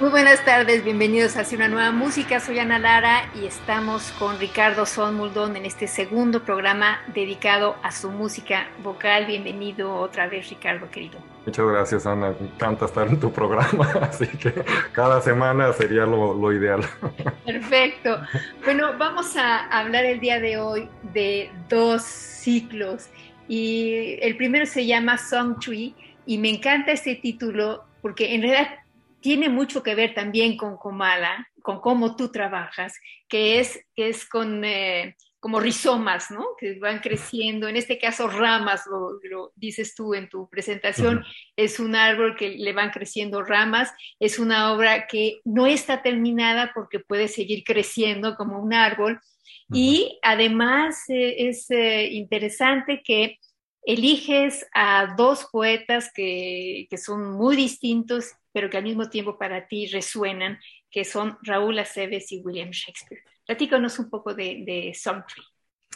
Muy buenas tardes, bienvenidos a una nueva música. Soy Ana Lara y estamos con Ricardo Sonmuldón en este segundo programa dedicado a su música vocal. Bienvenido otra vez, Ricardo, querido. Muchas gracias, Ana. Me encanta estar en tu programa, así que cada semana sería lo, lo ideal. Perfecto. Bueno, vamos a hablar el día de hoy de dos ciclos y el primero se llama Song Tree y me encanta este título porque en realidad tiene mucho que ver también con Comala, con cómo tú trabajas, que es, que es con eh, como rizomas, ¿no? Que van creciendo, en este caso ramas, lo, dices tú en tu presentación, es un árbol que le van creciendo ramas, es una obra que no está terminada porque puede seguir creciendo como un árbol. Y además eh, es eh, interesante que eliges a dos poetas que, que, son muy distintos pero que al mismo tiempo para ti resuenan, que son Raúl Aceves y William Shakespeare. Platícanos un poco de, de Songtree.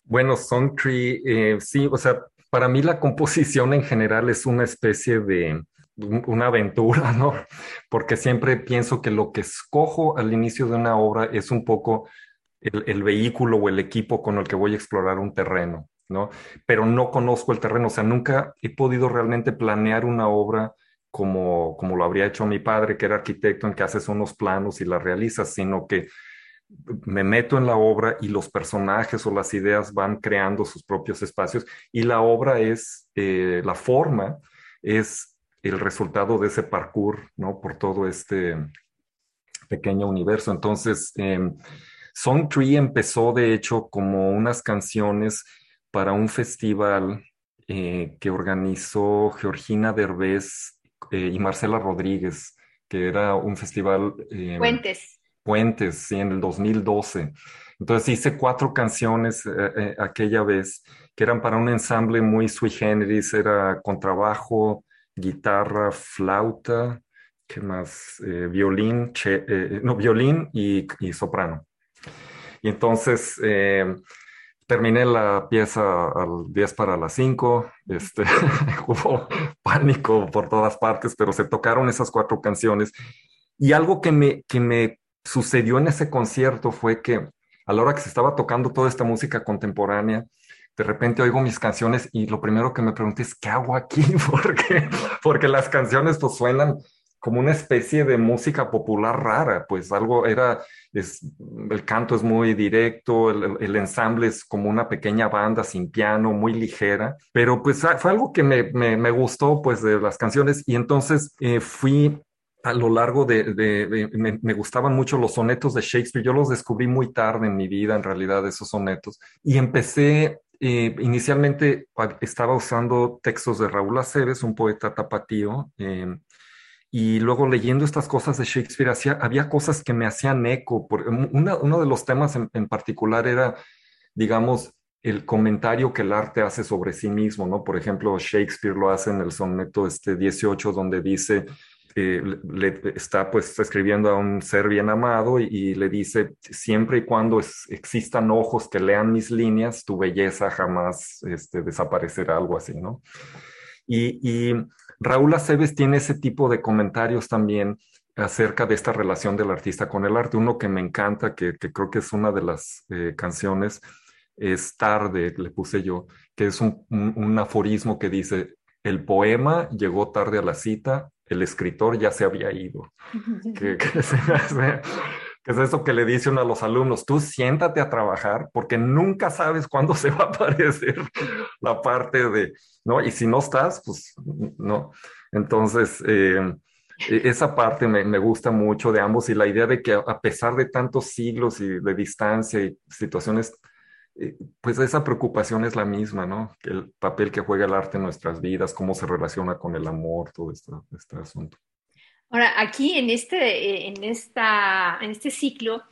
Bueno, Songtree, eh, sí, o sea, para mí la composición en general es una especie de una aventura, ¿no? Porque siempre pienso que lo que escojo al inicio de una obra es un poco el, el vehículo o el equipo con el que voy a explorar un terreno, ¿no? Pero no conozco el terreno, o sea, nunca he podido realmente planear una obra como, como lo habría hecho mi padre, que era arquitecto, en que haces unos planos y la realizas, sino que me meto en la obra y los personajes o las ideas van creando sus propios espacios y la obra es, eh, la forma es el resultado de ese parkour, ¿no? Por todo este pequeño universo. Entonces, eh, Song Tree empezó de hecho como unas canciones para un festival eh, que organizó Georgina Derbez eh, y Marcela Rodríguez, que era un festival... Eh, Puentes. Puentes, sí, en el 2012. Entonces hice cuatro canciones eh, aquella vez que eran para un ensamble muy sui generis, era contrabajo, guitarra, flauta, ¿qué más? violín, no, violín y, y, soprano. Y entonces terminé la pieza al 10 para las 5, este, hubo pánico por todas partes, pero se tocaron esas cuatro canciones. Y algo que me, que me sucedió en ese concierto fue que a la hora que se estaba tocando toda esta música contemporánea, de repente oigo mis canciones y lo primero que me pregunté es, ¿qué hago aquí? Porque, porque las canciones pues suenan como una especie de música popular rara, pues algo era, el canto es muy directo, el, ensamble es como una pequeña banda sin piano, muy ligera, pero pues ah, fue algo que me, me, gustó pues de las canciones. Y entonces eh, fui a lo largo de, me, gustaban mucho los sonetos de Shakespeare, yo los descubrí muy tarde en mi vida en realidad esos sonetos. Y empecé eh, inicialmente estaba usando textos de Raúl Aceves, un poeta tapatío, eh, y luego leyendo estas cosas de Shakespeare, hacía, había cosas que me hacían eco. Por, uno de los temas en, particular era, digamos, el comentario que el arte hace sobre sí mismo, ¿no? Por ejemplo, Shakespeare lo hace en el soneto este 18, donde dice, eh, le, está pues escribiendo a un ser bien amado y, le dice, siempre y cuando existan ojos que lean mis líneas, tu belleza jamás este, desaparecerá, algo así, ¿no? Y, y Raúl Aceves tiene ese tipo de comentarios también acerca de esta relación del artista con el arte. Uno que me encanta, que, creo que es una de las eh, canciones, es Tarde, le puse yo, que es un, aforismo que dice, el poema llegó tarde a la cita, el escritor ya se había ido. que, es eso que le dice uno a los alumnos, tú siéntate a trabajar porque nunca sabes cuándo se va a aparecer la parte de, ¿no? Y si no estás, pues no. Entonces, eh, e-, esa parte me, me, gusta mucho de ambos y la idea de que a pesar de tantos siglos y de distancia y situaciones, eh, pues esa preocupación es la misma, ¿no? El papel que juega el arte en nuestras vidas, cómo se relaciona con el amor, todo este, este asunto. Ahora, aquí en este, en esta, en este ciclo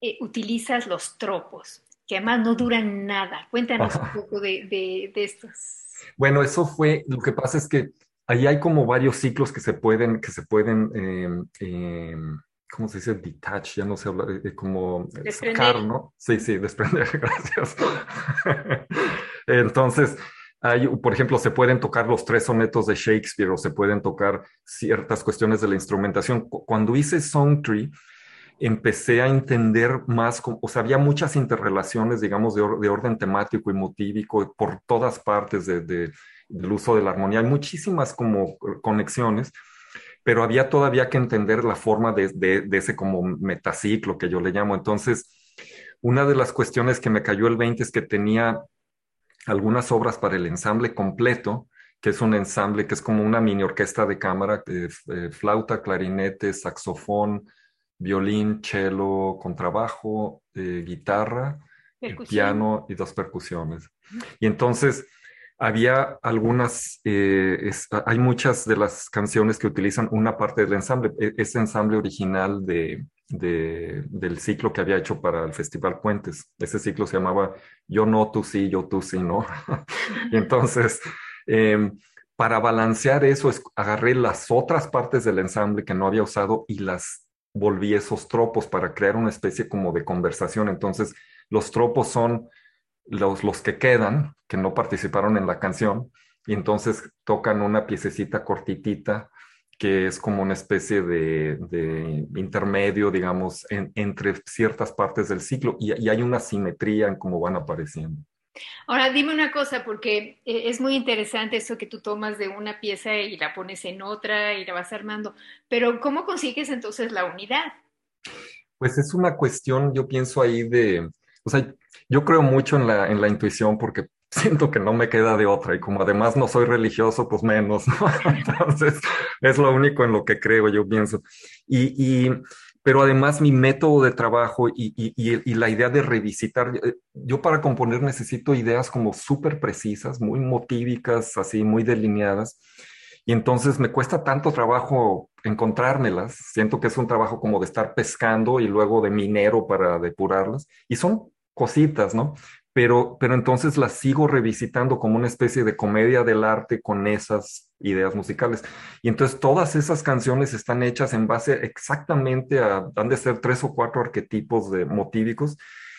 eh, utilizas los tropos, que además no duran nada. Cuéntanos un poco de, de, de estos. Bueno, eso fue, lo que pasa es que ahí hay como varios ciclos que se pueden, que se pueden, eh, ¿cómo se dice? Detach, ya no se habla, eh, como sacar, ¿no? Sí, sí, desprender, gracias. Entonces, hay, por ejemplo, se pueden tocar los tres sonetos de Shakespeare o se pueden tocar ciertas cuestiones de la instrumentación. Cuando hice Song Tree, empecé a entender más, o sea, había muchas interrelaciones, digamos, de, de orden temático y motívico por todas partes de, de del uso de la armonía. Hay muchísimas como conexiones, pero había todavía que entender la forma de, ese como metaciclo que yo le llamo. Entonces, una de las cuestiones que me cayó el 20 es que tenía algunas obras para el ensamble completo, que es un ensamble que es como una mini orquesta de cámara, eh, flauta, clarinete, saxofón, violín, cello, contrabajo, eh, guitarra, piano y dos percusiones. Y entonces había algunas, eh, hay muchas de las canciones que utilizan una parte del ensamble, e, ese ensamble original de, del ciclo que había hecho para el Festival Puentes. Ese ciclo se llamaba Yo no, tú sí, yo tú sí, no. y entonces, em, para balancear eso, agarré las otras partes del ensamble que no había usado y las volví esos tropos para crear una especie como de conversación. Entonces, los tropos son los, los que quedan, que no participaron en la canción, y entonces tocan una piececita cortitita que es como una especie de, de intermedio, digamos, entre ciertas partes del ciclo, y, y, hay una simetría en cómo van apareciendo. Ahora, dime una cosa, porque eh, es muy interesante eso que tú tomas de una pieza y la pones en otra y la vas armando, pero ¿cómo consigues entonces la unidad? Pues es una cuestión, yo pienso ahí de, o sea, yo creo mucho en la, en la intuición porque siento que no me queda de otra y como además no soy religioso, pues menos, ¿no? Entonces, es lo único en lo que creo, yo pienso. Y, y pero además mi método de trabajo y, la idea de revisitar, eh, yo para componer necesito ideas como súper precisas, muy motívicas, así, muy delineadas. Y entonces me cuesta tanto trabajo encontrármelas. Siento que es un trabajo como de estar pescando y luego de minero para depurarlas. Y son cositas, ¿no? Pero, pero entonces las sigo revisitando como una especie de comedia del arte con esas ideas musicales. Y entonces todas esas canciones están hechas en base exactamente a, han de ser tres o cuatro arquetipos de motívicos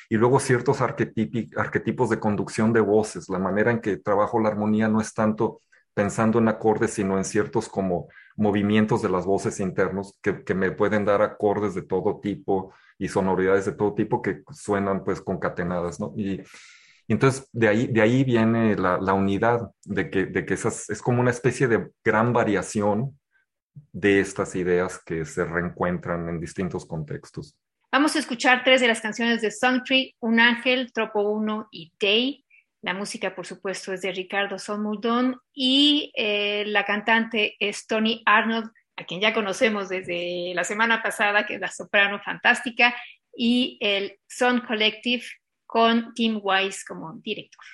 y luego ciertos arquetipos de conducción de voces. La manera en que trabajo la armonía no es tanto pensando en acordes, sino en ciertos como movimientos de las voces internos que, que me pueden dar acordes de todo tipo, y sonoridades de todo tipo que suenan pues concatenadas, ¿no? Y, y entonces de ahí, de ahí viene la, la, unidad, de que, de que esas, es como una especie de gran variación de estas ideas que se reencuentran en distintos contextos. Vamos a escuchar tres de las canciones de Songtree, Un Ángel, Tropo 1 y Day. La música, por supuesto, es de Ricardo Solmoudon y eh, la cantante es Tony Arnold, a quien ya conocemos desde la semana pasada, que es la soprano fantástica, y el Son Collective con Tim Wise como director.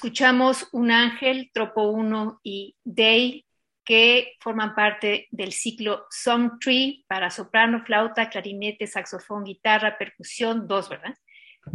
Escuchamos Un Ángel, Tropo 1 y Day, que forman parte del ciclo Song Tree para soprano, flauta, clarinete, saxofón, guitarra, percusión, dos, ¿verdad?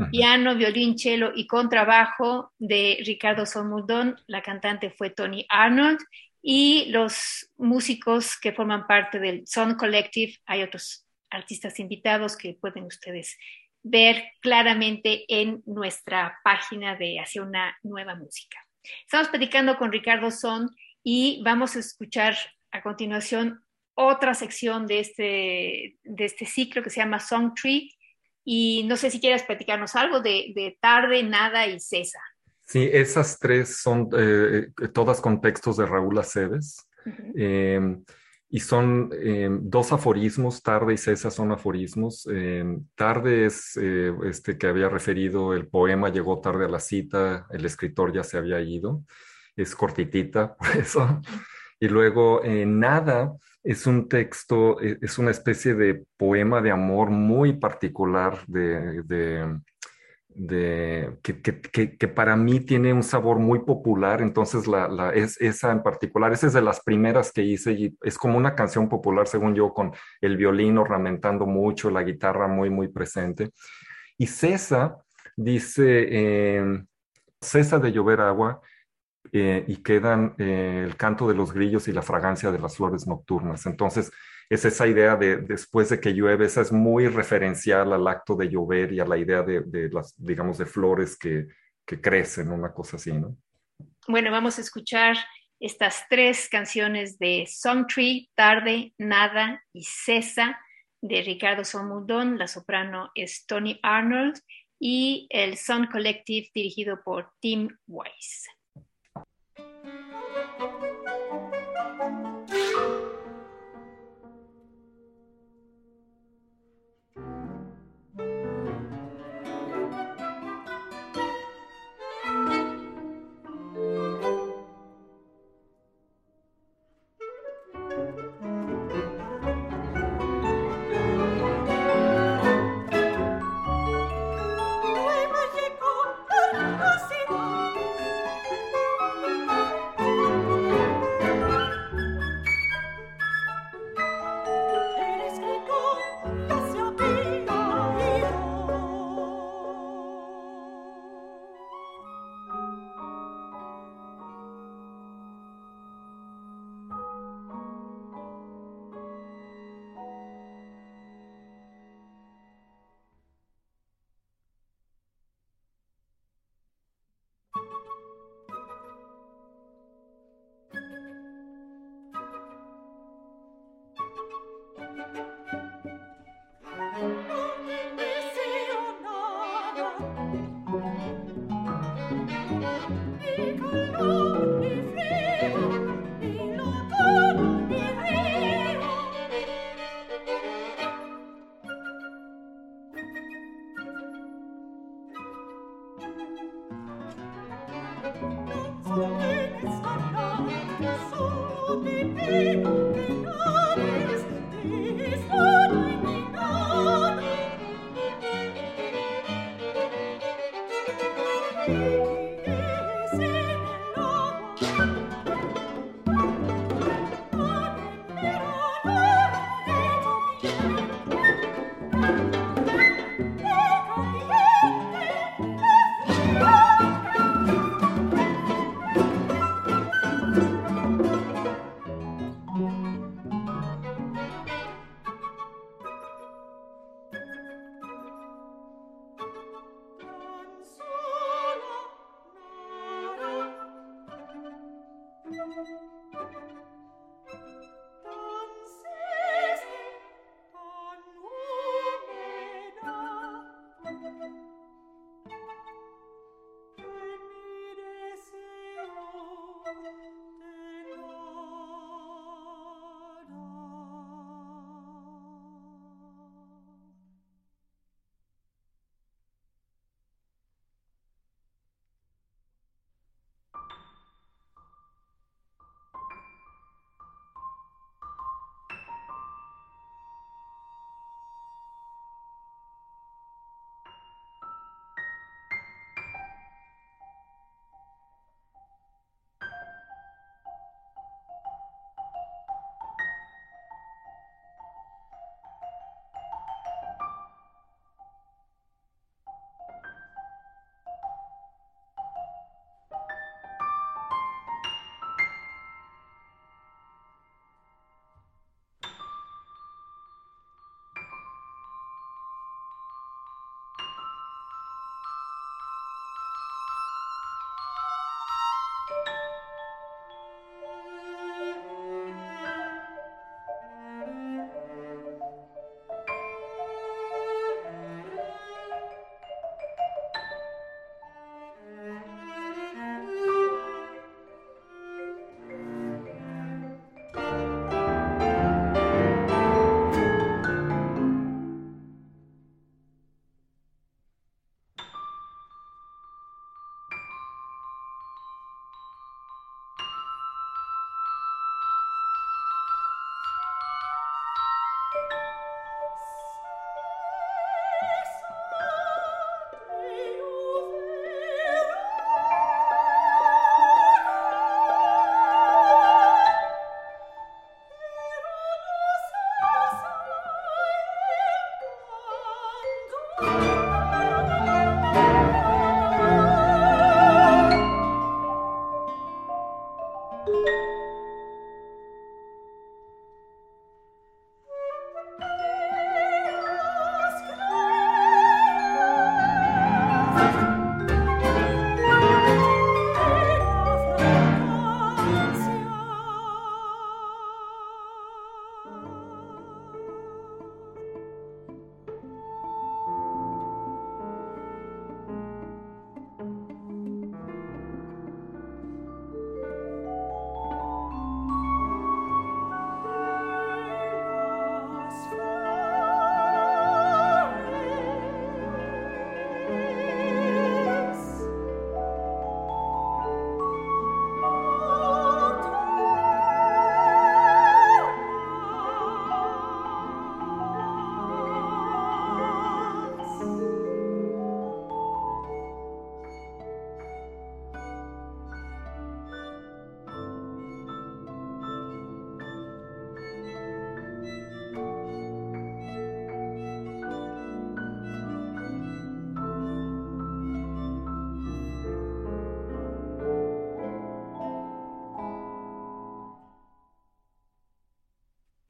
Piano, violín, cello y contrabajo de Ricardo Somuldón. La cantante fue Tony Arnold y los músicos que forman parte del Song Collective. Hay otros artistas invitados que pueden ustedes ver claramente en nuestra página de Hacia una nueva música. Estamos platicando con Ricardo Son y vamos a escuchar a continuación otra sección de este, de este ciclo que se llama Song Tree. Y no sé si quieres platicarnos algo de, Tarde, Nada y César. Sí, esas tres son eh, todas con textos de Raúl Aceves. Y son eh, dos aforismos, tarde y cesa son aforismos. Eh, tarde es eh, este que había referido, el poema llegó tarde a la cita, el escritor ya se había ido, es cortitita por eso. Y luego nada es un texto, es una especie de poema de amor muy particular de, que, que, para mí tiene un sabor muy popular, entonces la, es, esa en particular, esa es de las primeras que hice y es como una canción popular, según yo, con el violín ornamentando mucho, la guitarra muy, muy presente. Y Cesa dice, eh, cesa de llover agua eh, y quedan eh, el canto de los grillos y la fragancia de las flores nocturnas. Entonces, es esa idea de después de que llueve, esa es muy referencial al acto de llover y a la idea de, las, digamos, de flores que, que crecen, una cosa así, ¿no? Bueno, vamos a escuchar estas tres canciones de Song Tree, Tarde, Nada y Cesa, de Ricardo Somudón, la soprano es Tony Arnold, y el Sun Collective dirigido por Tim Weiss.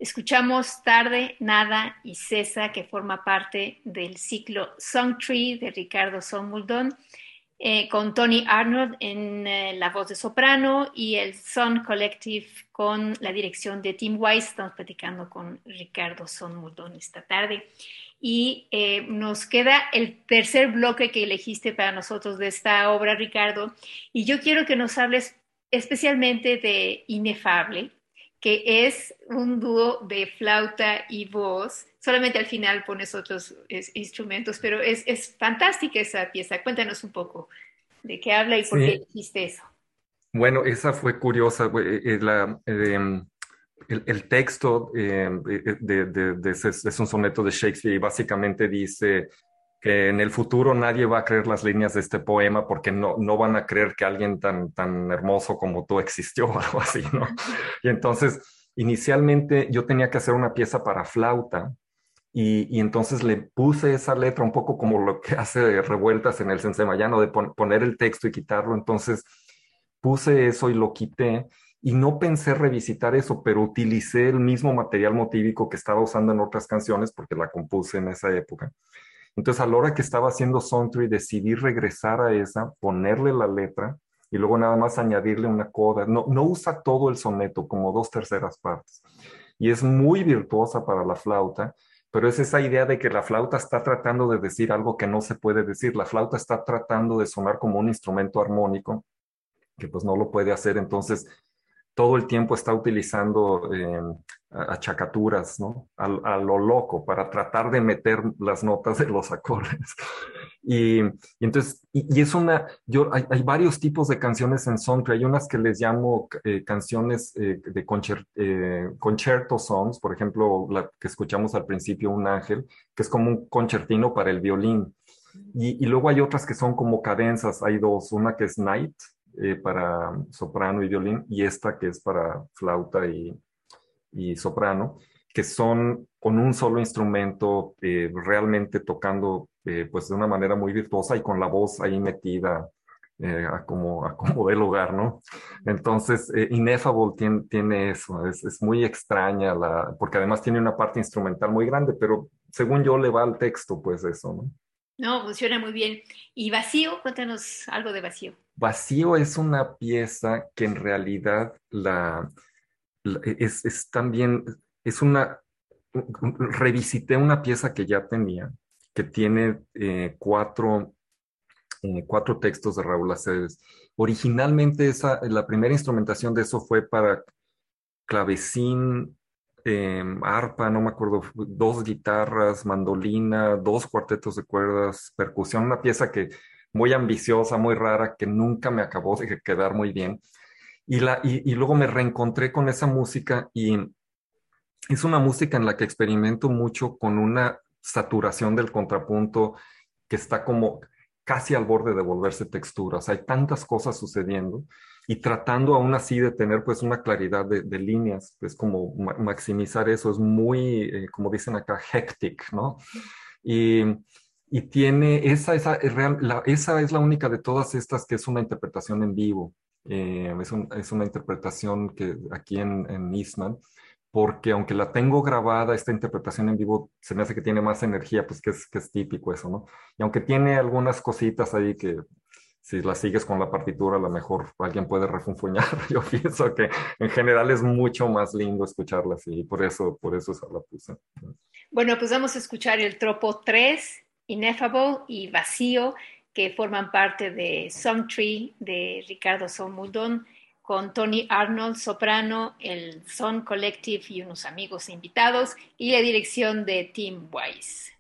Escuchamos Tarde, Nada y Cesa, que forma parte del ciclo Song Tree de Ricardo Sonmuldón, eh, con Tony Arnold en eh, la voz de soprano y el Son Collective con la dirección de Tim Weiss. Estamos platicando con Ricardo Sonmuldón esta tarde. Y eh, nos queda el tercer bloque que elegiste para nosotros de esta obra, Ricardo. Y yo quiero que nos hables especialmente de Inefable, que es un dúo de flauta y voz. Solamente al final pones otros instrumentos, pero es, es, fantástica esa pieza. Cuéntanos un poco de qué habla y por qué hiciste eso. Bueno, esa fue curiosa. Eh, eh, la, em, el, el, texto eh, de, de, de, es un soneto de Shakespeare y básicamente dice que en el futuro nadie va a creer las líneas de este poema porque no, no van a creer que alguien tan, tan hermoso como tú existió o algo así, ¿no? Y entonces, inicialmente yo tenía que hacer una pieza para flauta y, y entonces le puse esa letra un poco como lo que hace revueltas en el Sensemayano, de poner el texto y quitarlo. Entonces, puse eso y lo quité y no pensé revisitar eso, pero utilicé el mismo material motívico que estaba usando en otras canciones porque la compuse en esa época. Entonces, a la hora que estaba haciendo Soundtree, decidí regresar a esa, ponerle la letra y luego nada más añadirle una coda. No, no usa todo el soneto, como dos terceras partes. Y es muy virtuosa para la flauta, pero es esa idea de que la flauta está tratando de decir algo que no se puede decir. La flauta está tratando de sonar como un instrumento armónico, que pues no lo puede hacer. Entonces, todo el tiempo está utilizando eh, achacaturas, ¿no? A, lo loco para tratar de meter las notas de los acordes. Y, entonces, y, es una, yo, hay, varios tipos de canciones en Soundtree. Hay unas que les llamo eh, canciones eh, de concher, eh, concerto songs, por ejemplo, la que escuchamos al principio, Un Ángel, que es como un concertino para el violín. Y, y luego hay otras que son como cadenzas. Hay dos, una que es Night, eh, para soprano y violín y esta que es para flauta y, y soprano, que son con un solo instrumento eh, realmente tocando eh, pues de una manera muy virtuosa y con la voz ahí metida eh, a, como, a como del lugar, ¿no? Entonces, Ineffable tiene, tiene eso, es, es, muy extraña, la, porque además tiene una parte instrumental muy grande, pero según yo le va al texto, pues eso, ¿no? No, funciona muy bien. ¿Y Vacío? Cuéntanos algo de Vacío. Vacío es una pieza que en realidad la, es, es, también, es una, revisité una pieza que ya tenía, que tiene eh, cuatro, eh, cuatro textos de Raúl Aceves. Originalmente esa, la primera instrumentación de eso fue para clavecín, eh, arpa, no me acuerdo, dos guitarras, mandolina, dos cuartetos de cuerdas, percusión, una pieza que muy ambiciosa, muy rara, que nunca me acabó de quedar muy bien. Y, la, y, y luego me reencontré con esa música y, es una música en la que experimento mucho con una saturación del contrapunto que está como casi al borde de volverse texturas. Hay tantas cosas sucediendo y tratando aún así de tener pues una claridad de, líneas, es como maximizar eso, es muy, eh, como dicen acá, hectic, ¿no? Y, y tiene, esa, esa, la, esa es la única de todas estas que es una interpretación en vivo. Eh, es, es, una interpretación que aquí en, en Eastman, porque aunque la tengo grabada, esta interpretación en vivo se me hace que tiene más energía, pues que es, que es típico eso, ¿no? Y aunque tiene algunas cositas ahí que si la sigues con la partitura, a lo mejor alguien puede refunfuñar. Yo pienso que en general es mucho más lindo escucharla así, y por eso, por eso la puse. Bueno, pues vamos a escuchar el tropo 3, Ineffable y Vacío, que forman parte de Song Tree de Ricardo Somudón con Tony Arnold, soprano, el Son Collective y unos amigos invitados, y la dirección de Tim Wise.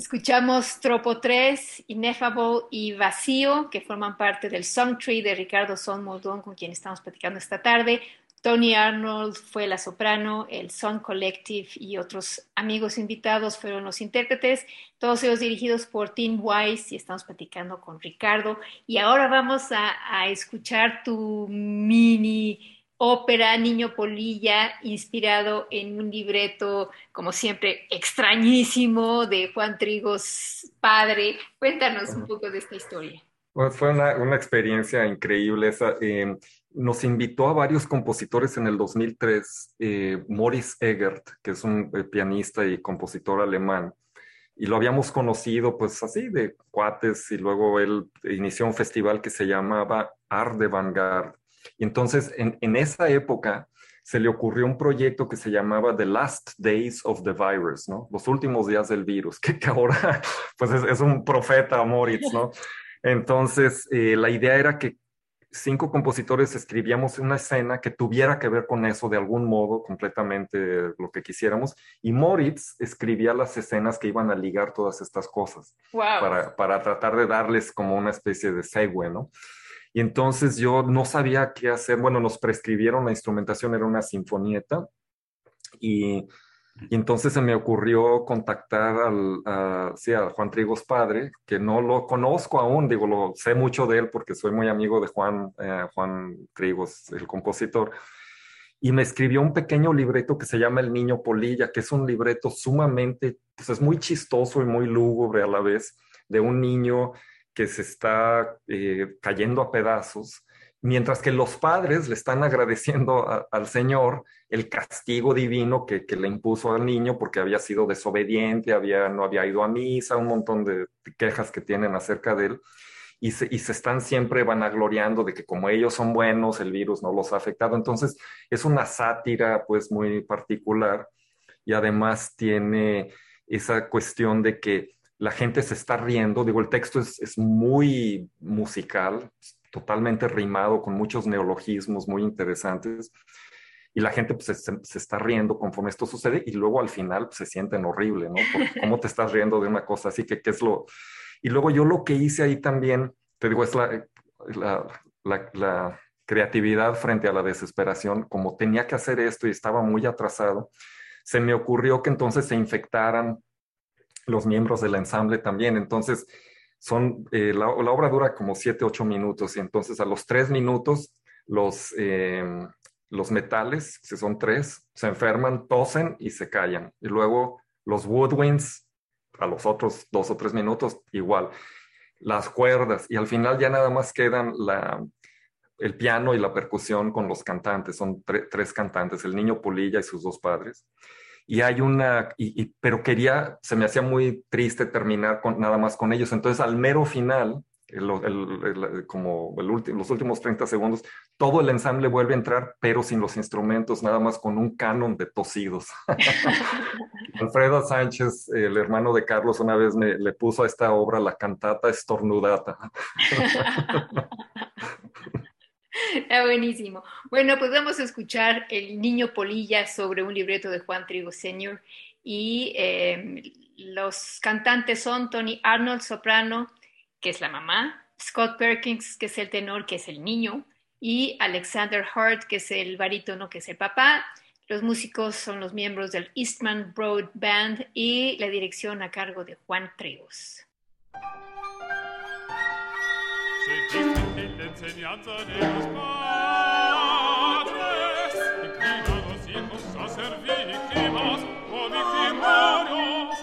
Escuchamos Tropo 3, Ineffable y Vacío, que forman parte del Song Tree de Ricardo Son Moldón, con quien estamos platicando esta tarde. Tony Arnold fue la soprano, el Song Collective y otros amigos invitados fueron los intérpretes, todos ellos dirigidos por Tim Wise y estamos platicando con Ricardo. Y ahora vamos a, a escuchar tu mini ópera Niño Polilla, inspirado en un libreto, como siempre, extrañísimo de Juan Trigos padre. Cuéntanos un poco de esta historia. fue una, experiencia increíble esa. Eh, nos invitó a varios compositores en el 2003, eh, Morris Egert, que es un eh, pianista y compositor alemán, y lo habíamos conocido pues así de cuates y luego él inició un festival que se llamaba Art de Vanguard y entonces, en, esa época, se le ocurrió un proyecto que se llamaba The Last Days of the Virus, ¿no? Los últimos días del virus, que, ahora, pues es, un profeta Moritz, ¿no? Entonces, eh, la idea era que cinco compositores escribíamos una escena que tuviera que ver con eso de algún modo, completamente lo que quisiéramos, y Moritz escribía las escenas que iban a ligar todas estas cosas, para, para tratar de darles como una especie de segue, ¿no? Y entonces yo no sabía qué hacer. Bueno, nos prescribieron la instrumentación, era una sinfonieta. Y, entonces se me ocurrió contactar al, a, sí, a Juan Trigos padre, que no lo conozco aún, digo, lo sé mucho de él porque soy muy amigo de Juan, eh, Juan Trigos, el compositor. Y me escribió un pequeño libreto que se llama El Niño Polilla, que es un libreto sumamente, pues es muy chistoso y muy lúgubre a la vez, de un niño que se está eh, cayendo a pedazos, mientras que los padres le están agradeciendo al Señor el castigo divino que, le impuso al niño porque había sido desobediente, había, no había ido a misa, un montón de quejas que tienen acerca de él. Y se, y se, están siempre vanagloriando de que como ellos son buenos, el virus no los ha afectado. Entonces, es una sátira pues muy particular y además tiene esa cuestión de que la gente se está riendo, digo, el texto es, muy musical, totalmente rimado, con muchos neologismos muy interesantes, y la gente pues, se, está riendo conforme esto sucede, y luego al final pues, se sienten horrible, ¿no? ¿Cómo te estás riendo de una cosa así? que qué es lo...? Y luego yo lo que hice ahí también, te digo, es la, la, la creatividad frente a la desesperación, como tenía que hacer esto y estaba muy atrasado, se me ocurrió que entonces se infectaran los miembros del ensamble también. Entonces, son, eh, la, obra dura como siete, ocho minutos y entonces a los tres minutos los, eh, los metales, que son tres, se enferman, tosen y se callan. Y luego los woodwinds, a los otros dos o tres minutos, igual. Las cuerdas, y al final ya nada más quedan la, el piano y la percusión con los cantantes, son tres cantantes, el niño Polilla y sus dos padres. Y hay una, y, pero quería, se me hacía muy triste terminar con, nada más con ellos. Entonces al mero final, como los últimos 30 segundos, todo el ensamble vuelve a entrar, pero sin los instrumentos, nada más con un canon de tosidos. Alfredo Sánchez, el hermano de Carlos, una vez me, le puso a esta obra la cantata estornudata. Está buenísimo. Bueno, pues vamos a escuchar El Niño Polilla sobre un libreto de Juan Trigo Sr. Y em, los cantantes son Tony Arnold, soprano, que es la mamá, Scott Perkins, que es el tenor, que es el niño, y Alexander Hart, que es el barítono, que es el papá. Los músicos son los miembros del Eastman Broad Band y la dirección a cargo de Juan Trigos. enseñanza de los padres, inclinados hijos a ser víctimas o victimarios.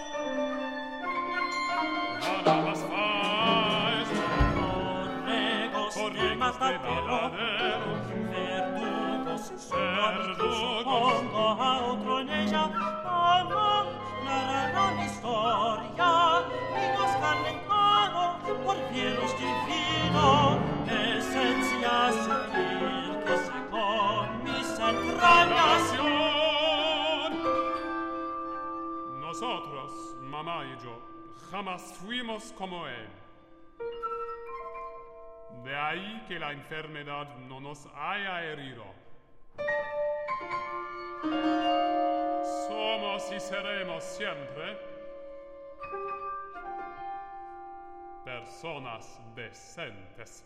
Nada más faes, corregos y de matadero, verdugos, verdugos, uno a otro en ella, mamá, narrarán historia, niños calentados por cielos divinos. Nosotros, mamá y yo, jamás fuimos como él. De ahí que la enfermedad no nos haya herido. Somos y seremos siempre personas decentes.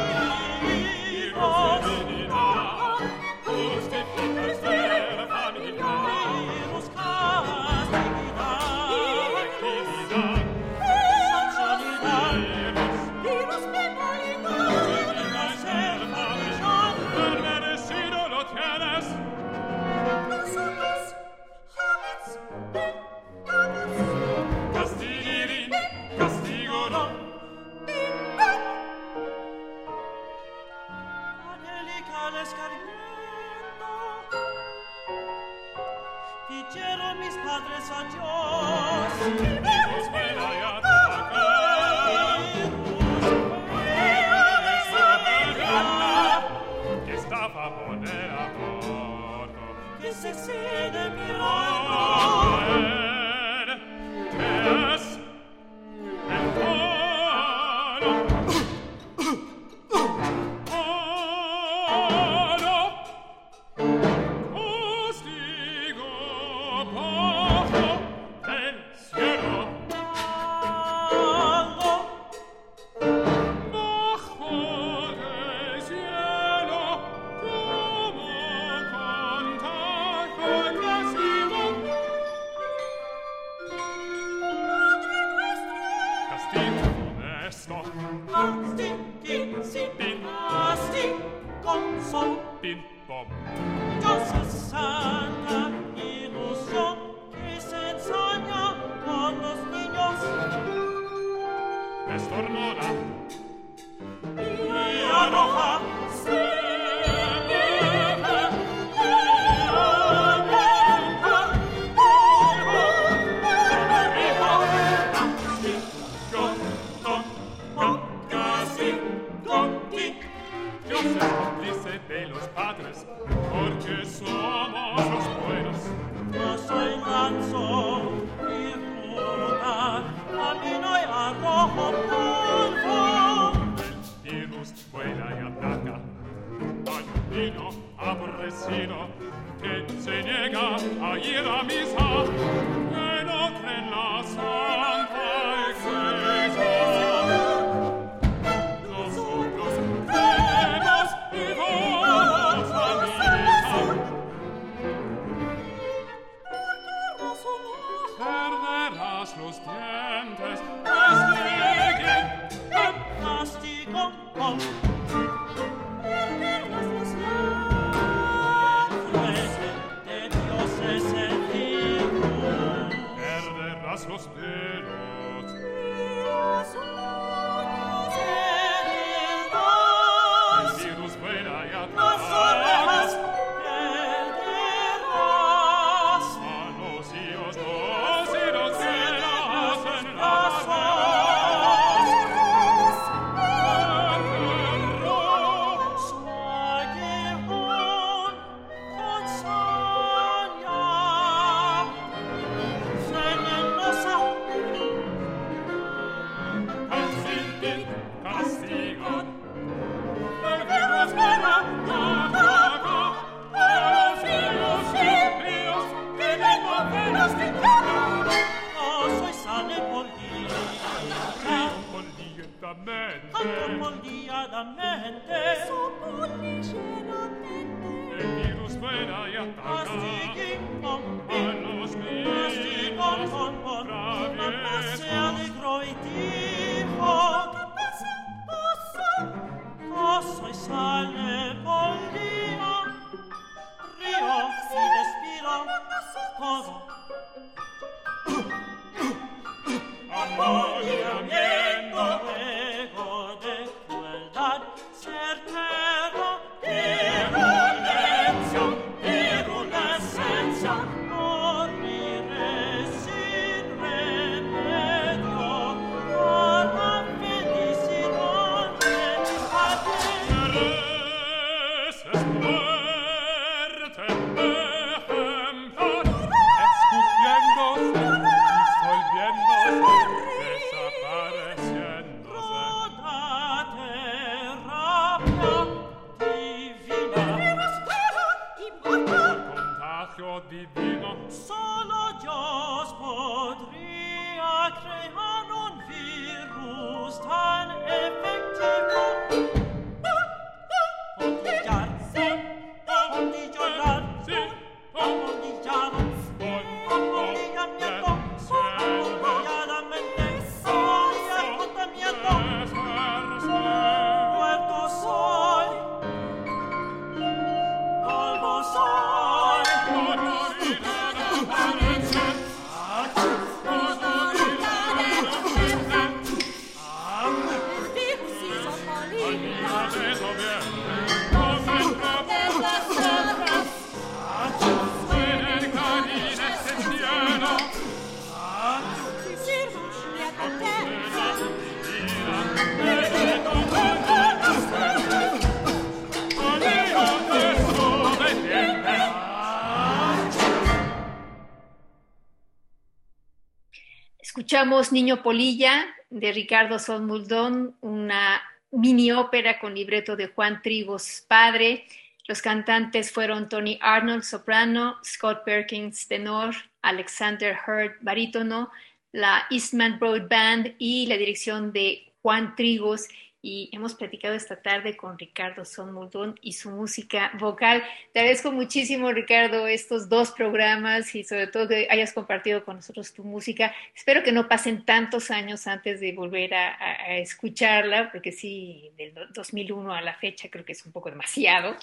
che se siede mi oh, Niño Polilla de Ricardo Solmuldón, una mini ópera con libreto de Juan Trigos padre. Los cantantes fueron Tony Arnold, soprano, Scott Perkins, tenor, Alexander Hurd, barítono, la Eastman Broad Band y la dirección de Juan Trigos. Y hemos platicado esta tarde con Ricardo Solmuldón y su música vocal. Te agradezco muchísimo, Ricardo, estos dos programas y sobre todo que hayas compartido con nosotros tu música. Espero que no pasen tantos años antes de volver a, a- a escucharla, porque sí, del do- 2001 a la fecha creo que es un poco demasiado.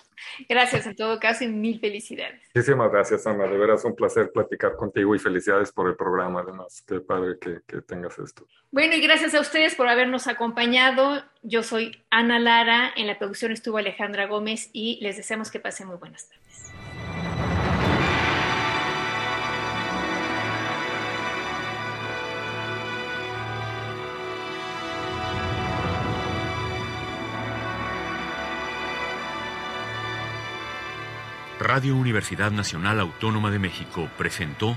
Gracias en todo caso y mil felicidades. Muchísimas gracias, Ana. De veras un placer platicar contigo y felicidades por el programa, además. Qué padre que, que tengas esto. Bueno, y gracias a ustedes por habernos acompañado. Yo soy Ana Lara, en la producción estuvo Alejandra Gómez y les deseamos que pasen muy buenas tardes. Radio Universidad Nacional Autónoma de México presentó